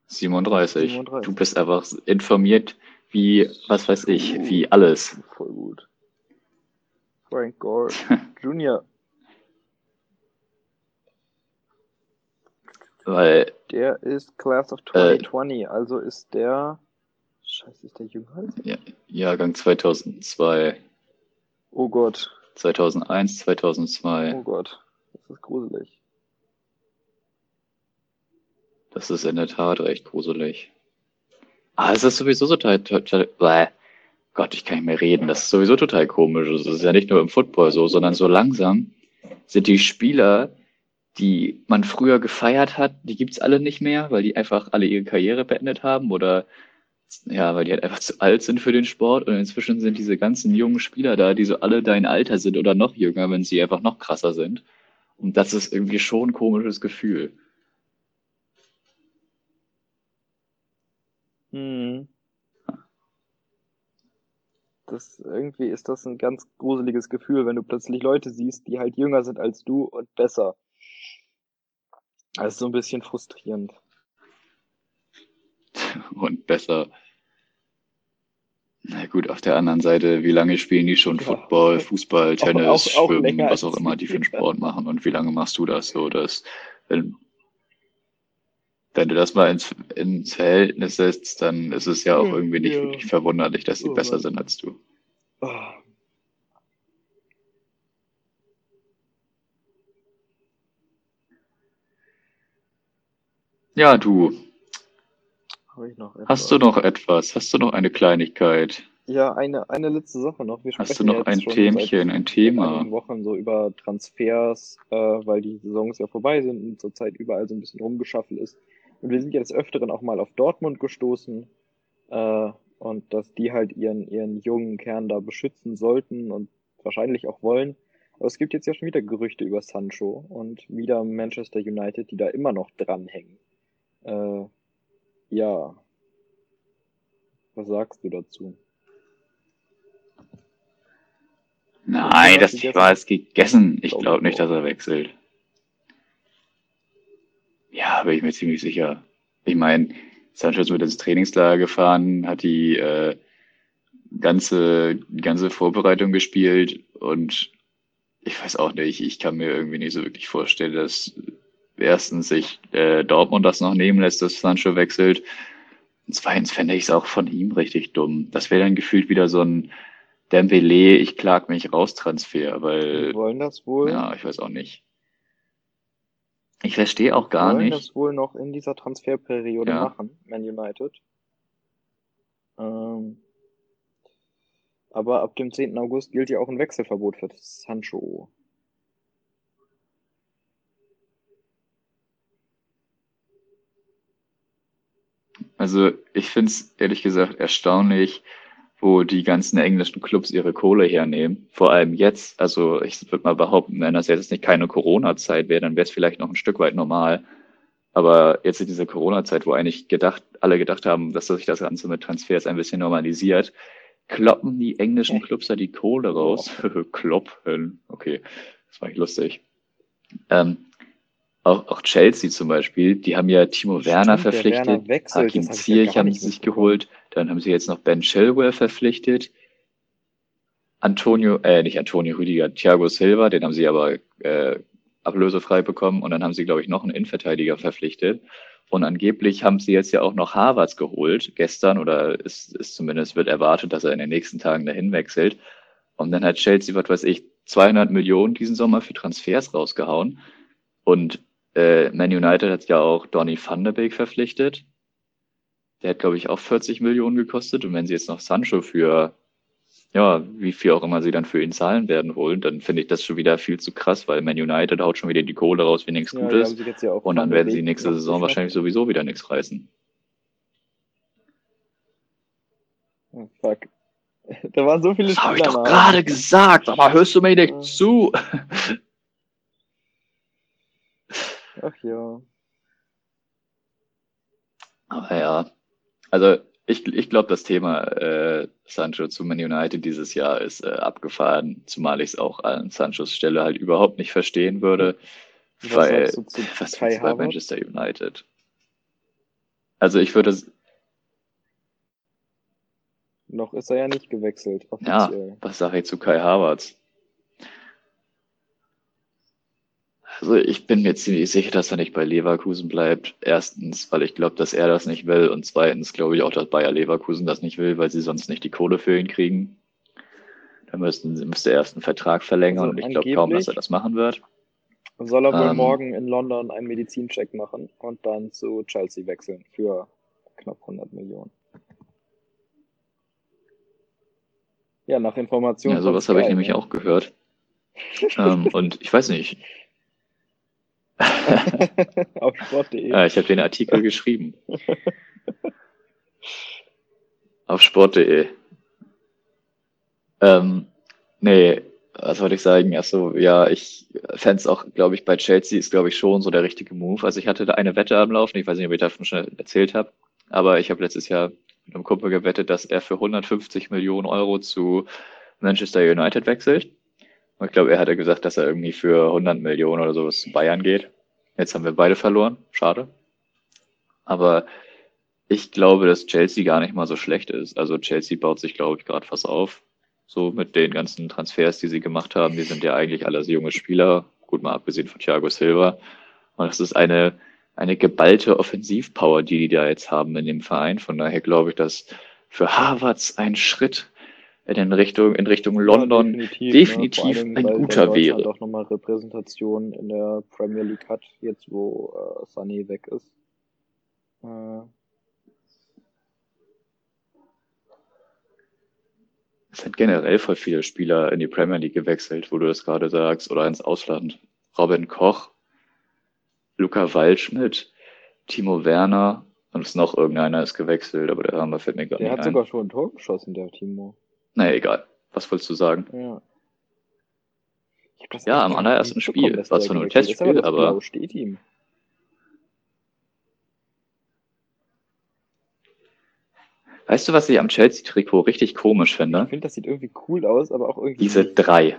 37. 37. Du bist einfach informiert wie, was weiß ich, wie alles. voll gut. Frank Gore [LAUGHS] Jr. Weil, Der ist Class of Äh. 2020, also ist der. Scheiße, ist der jünger als ich? ja, Jahrgang 2002, Oh Gott, 2001, 2002. oh Gott, das ist gruselig. Das ist in der Tat recht gruselig. Ah, es ist sowieso so total, total, bäh. Gott, ich kann nicht mehr reden. Das ist sowieso total komisch. Das ist ja nicht nur im Football so, sondern so langsam sind die Spieler, die man früher gefeiert hat, die gibt's alle nicht mehr, weil die einfach alle ihre Karriere beendet haben oder ja, weil die halt einfach zu alt sind für den Sport und inzwischen sind diese ganzen jungen Spieler da, die so alle dein Alter sind oder noch jünger, wenn sie einfach noch krasser sind. Und das ist irgendwie schon ein komisches Gefühl. Hm. Das irgendwie ist das ein ganz gruseliges Gefühl, wenn du plötzlich Leute siehst, die halt jünger sind als du und besser. Das ist so ein bisschen frustrierend. [LAUGHS] und besser. Na gut, auf der anderen Seite, wie lange spielen die schon Ja. Football, Fußball, Auch- Tennis, auch- auch Schwimmen, länger was auch immer die für einen. Sport machen und wie lange machst du das so, dass wenn, wenn du das mal ins, ins Verhältnis setzt, dann ist es ja auch Ja, irgendwie nicht ja. wirklich verwunderlich, dass sie Oh besser sind als du. Ah. Ja, du, Habe ich noch etwas? hast du noch etwas? Hast du noch eine Kleinigkeit? Ja, eine, eine letzte Sache noch. Wir Hast du noch ein Themchen, ein Thema? einigen Wochen so über Transfers, äh, weil die Saisons ja vorbei sind und zurzeit überall so ein bisschen rumgeschaffelt ist. Und wir sind ja des Öfteren auch mal auf Dortmund gestoßen äh, und dass die halt ihren, ihren jungen Kern da beschützen sollten und wahrscheinlich auch wollen. Aber es gibt jetzt ja schon wieder Gerüchte über Sancho und wieder Manchester United, die da immer noch dranhängen. Äh, ja. Was sagst du dazu? Nein, das war es gegessen. Ich Glaub glaube ich nicht, dass er wechselt. Ja, bin ich mir ziemlich sicher. Ich meine, Sancho ist mit ins Trainingslager gefahren, hat die äh, ganze, ganze Vorbereitung gespielt und ich weiß auch nicht, ich kann mir irgendwie nicht so wirklich vorstellen, dass erstens sich äh, Dortmund das noch nehmen lässt, dass Sancho wechselt. Und zweitens fände ich es auch von ihm richtig dumm. Das wäre dann gefühlt wieder so ein Dembele, ich klag mich raus Transfer, weil Die wollen das wohl. ja, ich weiß auch nicht. Ich verstehe auch gar wollen nicht. das wohl noch in dieser Transferperiode Ja. machen, Man United. Ähm, aber ab dem 10. August gilt ja auch ein Wechselverbot für Sancho. Also ich finde es ehrlich gesagt erstaunlich, wo die ganzen englischen Clubs ihre Kohle hernehmen. Vor allem jetzt. Also ich würde mal behaupten, wenn das jetzt nicht keine Corona-Zeit wäre, dann wäre es vielleicht noch ein Stück weit normal. Aber jetzt in dieser Corona-Zeit, wo eigentlich gedacht, alle gedacht haben, dass sich das Ganze mit Transfers ein bisschen normalisiert, kloppen die englischen Clubs da die Kohle raus. [LAUGHS] Kloppen. Okay, das war nicht lustig. Ähm, auch, auch Chelsea zum Beispiel, die haben ja Timo Werner Stimmt, der verpflichtet, Werner Hakim ich Ziyech haben sich geholt, dann haben sie jetzt noch Ben Chilwell verpflichtet, Antonio, äh, nicht Antonio Rüdiger, Thiago Silva, den haben sie aber äh, ablösefrei bekommen und dann haben sie, glaube ich, noch einen Innenverteidiger verpflichtet. Und angeblich haben sie jetzt ja auch noch Harvards geholt, gestern, oder ist, ist zumindest wird erwartet, dass er in den nächsten Tagen dahin wechselt. Und dann hat Chelsea, was weiß ich, 200 Millionen diesen Sommer für Transfers rausgehauen. Und äh, Man United hat ja auch Donny van der Beek verpflichtet. Der hat, glaube ich, auch 40 Millionen gekostet. Und wenn sie jetzt noch Sancho für, ja, wie viel auch immer sie dann für ihn zahlen werden holen, dann finde ich das schon wieder viel zu krass, weil Man United haut schon wieder die Kohle raus, wie nichts Ja, gut die haben ist. sich jetzt ja Und dann werden sie nächste Saison wahrscheinlich sowieso wieder nichts reißen. Oh, fuck. [LAUGHS] Da waren so viele Das habe ich doch gerade gesagt, aber hörst du mir nicht Ja. zu? Ach ja. Aber ja, also ich, ich glaube, das Thema äh, Sancho zu Man United dieses Jahr ist äh, abgefahren, zumal ich es auch an Sanchos Stelle halt überhaupt nicht verstehen würde, Was weil du zu was Kai bei? Manchester United? Also ich würde, Noch ist er ja nicht gewechselt, ja, offiziell. was sage ich zu Kai Havertz? Also ich bin mir ziemlich sicher, dass er nicht bei Leverkusen bleibt. Erstens, weil ich glaube, dass er das nicht will. Und zweitens glaube ich auch, dass Bayer Leverkusen das nicht will, weil sie sonst nicht die Kohle für ihn kriegen. Da müssten, müsste er erst einen Vertrag verlängern Also und ich glaube kaum, dass er das machen wird. Soll er wohl Ähm, morgen in London einen Medizincheck machen und dann zu Chelsea wechseln für knapp 100 Millionen. Ja, nach Informationen. Ja, sowas habe ich nämlich ne? auch gehört. ähm, und ich weiß nicht. [LAUGHS] Auf sport.de. Ja, ich habe den Artikel geschrieben. [LAUGHS] Auf sport.de. Ähm, nee, was wollte ich sagen? Achso, ja, ich fänd's auch, glaube ich, bei Chelsea ist, glaube ich, schon so der richtige Move. Also ich hatte da eine Wette am Laufen, ich weiß nicht, ob ich davon schon erzählt habe, aber ich habe letztes Jahr mit einem Kumpel gewettet, dass er für 150 Millionen Euro zu Manchester United wechselt. Ich glaube, er hatte gesagt, dass er irgendwie für 100 Millionen oder sowas zu Bayern geht. Jetzt haben wir beide verloren. Schade. Aber ich glaube, dass Chelsea gar nicht mal so schlecht ist. Also Chelsea baut sich, glaube ich, gerade was auf. So mit den ganzen Transfers, die sie gemacht haben. Die sind ja eigentlich alles junge Spieler. Gut mal abgesehen von Thiago Silva. Und das ist eine, eine geballte Offensivpower, die die da jetzt haben in dem Verein. Von daher glaube ich, dass für Harvards ein Schritt in Richtung, in Richtung London definitiv, definitiv ne? Allem, ein guter wäre. auch nochmal Repräsentation in der Premier League hat, jetzt wo äh, Sané weg ist. Äh, Es sind generell voll viele Spieler in die Premier League gewechselt, wo du das gerade sagst, oder ins Ausland. Robin Koch, Luca Waldschmidt, Timo Werner und es noch irgendeiner ist gewechselt, aber der Name fällt mir gerade der nicht hat ein. sogar schon ein Tor geschossen, der Timo. Naja, egal. Was wolltest du sagen? Ja. Ich Ja, am allerersten Spiel. War zwar nur ein ist, Testspiel, das aber- Blau steht ihm. Weißt du, was ich am Chelsea-Trikot richtig komisch Ich finde? finde, das sieht irgendwie cool aus, aber auch irgendwie. Diese nicht. drei.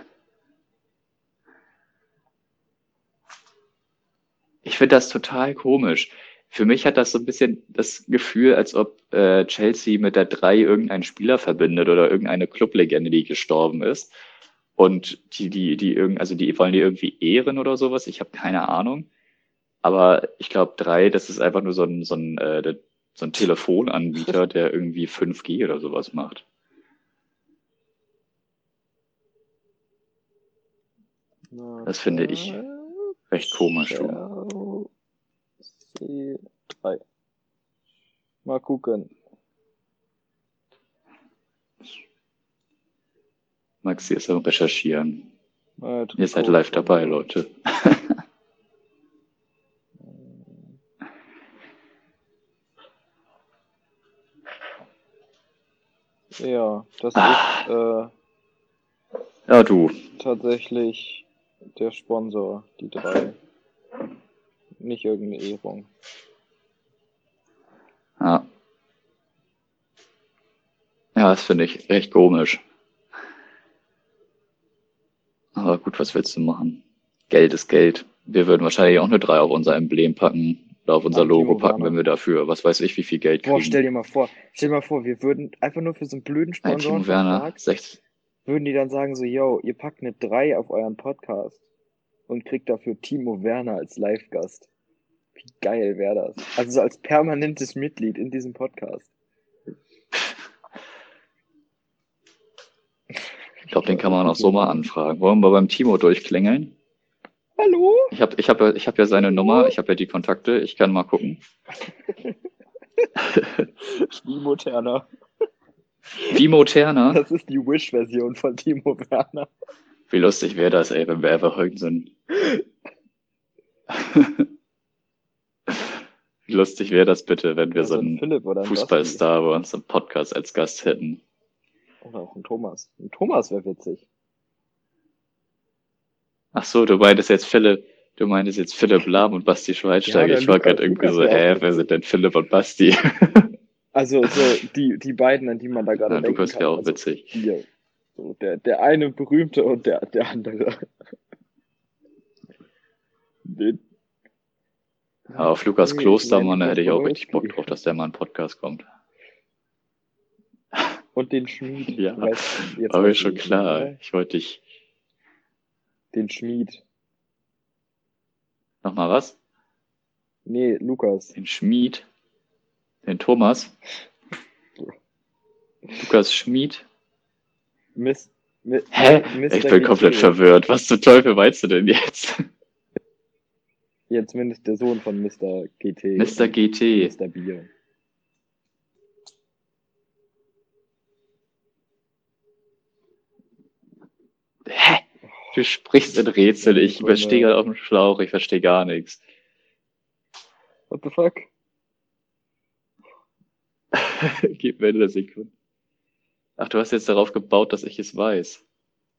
Ich finde das total komisch. Für mich hat das so ein bisschen das Gefühl, als ob äh, Chelsea mit der drei irgendeinen Spieler verbindet oder irgendeine Clublegende, die gestorben ist. Und die, die, die irgend, also die wollen die irgendwie ehren oder sowas. Ich habe keine Ahnung. Aber ich glaube, drei, das ist einfach nur so ein, so ein, äh, so ein Telefonanbieter, der irgendwie 5G oder sowas macht. Das finde ich Recht komisch. Du. 3. Mal gucken. Maxi ist am Recherchieren. Ihr seid live dabei, Leute. [LAUGHS] Ja, das Ah. ist Ja, du. äh, tatsächlich der Sponsor, die drei. Nicht irgendeine Ehrung. Ja. Ja, das finde ich echt komisch. Aber gut, was willst du machen? Geld ist Geld. Wir würden wahrscheinlich auch eine 3 auf unser Emblem packen oder auf unser Timo Logo packen, wenn wir dafür, was weiß ich, wie viel Geld Boah, kriegen. stell dir mal vor, stell dir mal vor, wir würden einfach nur für so einen blöden Ein Timo Werner, 60. würden die dann sagen so, yo, ihr packt eine 3 auf euren Podcast und kriegt dafür Timo Werner als Live-Gast. Wie geil wäre das? Also so als permanentes Mitglied in diesem Podcast. Ich glaube, den kann man auch so mal anfragen. Wollen wir beim Timo durchklingeln? Hallo? Ich habe ich hab, ja- ich hab ja seine Nummer, ich habe ja die Kontakte, ich kann mal gucken. [LAUGHS] Timo Terner. Timo Terner. Das ist die Wish-Version von Timo Werner. Wie lustig wäre das, ey, wenn wir einfach irgend so ein. [LAUGHS] Wie lustig wäre das bitte, wenn wir so einen Philipp oder ein. Fußballstar bei uns im Podcast als Gast hätten. Oder auch ein Thomas. Ein Thomas wäre witzig. Ach so, du meintest jetzt Philipp, du meintest jetzt Philipp Lahm und Basti Schweinsteiger. der ich war gerade irgendwie so, hä, wer sind denn Philipp und Basti? [LAUGHS] Also so die, die beiden, an die man da gerade Ja, denken Lukas wäre auch also witzig. Hier. So, der, der eine berühmte und der, der andere. Den, Aber auf Lukas Klostermann, da hätte ich auch richtig Bock drauf, dass der mal in Podcast kommt. [LAUGHS] Und den Schmied. Ja, weißt- jetzt Aber schon klar. oder? Ich wollte dich. Den Schmied. Nochmal was? Nee, Lukas. Den Schmied, den Thomas, Lukas Schmied. Miss, mi, Hä? Mr. Ich bin komplett verwirrt. Was zum Teufel meinst du denn jetzt? Ja, zumindest der Sohn von Mr. GT. Mr. GT. Mr. Bier. Hä? Du sprichst in Rätsel. Ich Sekunde. stehe gerade auf dem Schlauch. Ich verstehe gar nichts. What the fuck? [LAUGHS] Gib mir eine Sekunde. Ach, du hast jetzt darauf gebaut, dass ich es weiß.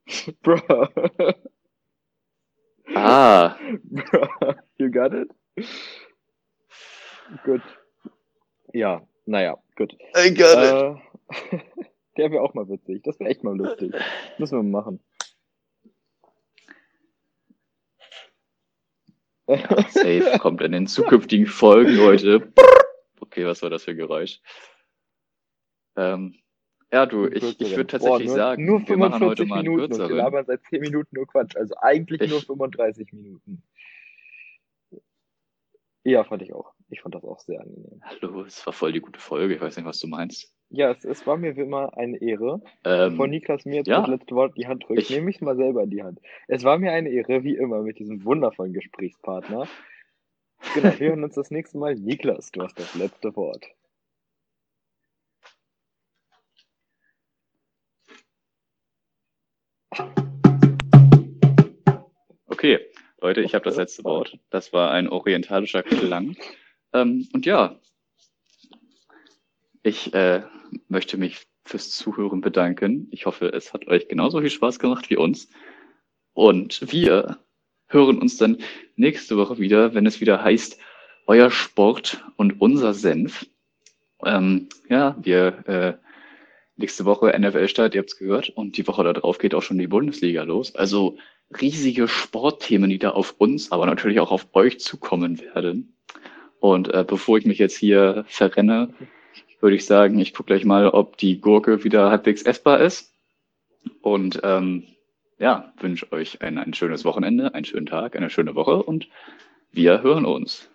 [LAUGHS] Bro. Ah. [LAUGHS] You got it? Gut. Ja, naja, gut. I got Äh, [LAUGHS] der wäre auch mal witzig. Das wäre echt mal lustig. Müssen wir mal machen. [LAUGHS] Safe kommt in den zukünftigen Folgen, Leute. Okay, was war das für ein Geräusch? Ähm, ja, du, ich, ich würde tatsächlich Boah, nur, sagen, nur wir machen heute 45 mal einen Minuten und wir labern seit 10 Minuten nur Quatsch. Also eigentlich nur Ich- 35 Minuten. Ja, fand ich auch. Ich fand das auch sehr angenehm. Hallo, es war voll die gute Folge. Ich weiß nicht, was du meinst. Ja, es, es war mir wie immer eine Ehre. Ähm, Bevor Niklas mir jetzt ja. das letzte Wort in die Hand drückt, Ich- nehme ich mal selber in die Hand. Es war mir eine Ehre, wie immer, mit diesem wundervollen Gesprächspartner. Genau, wir hören uns das nächste Mal. Niklas, du hast das letzte Wort. Okay, Leute, ich habe das letzte Wort. Das war ein orientalischer Klang. Ähm, und ja, ich äh, möchte mich fürs Zuhören bedanken. Ich hoffe, es hat euch genauso viel Spaß gemacht wie uns. Und wir hören uns dann nächste Woche wieder, wenn es wieder heißt, euer Sport und unser Senf. Ähm, ja, wir äh, nächste Woche NFL-Start, ihr habt es gehört, und die Woche darauf geht auch schon die Bundesliga los. Also riesige Sportthemen, die da auf uns, aber natürlich auch auf euch zukommen werden. Und äh, bevor ich mich jetzt hier verrenne, würde ich sagen, ich gucke gleich mal, ob die Gurke wieder halbwegs essbar ist. Und ähm, ja, wünsche euch ein, ein schönes Wochenende, einen schönen Tag, eine schöne Woche und wir hören uns.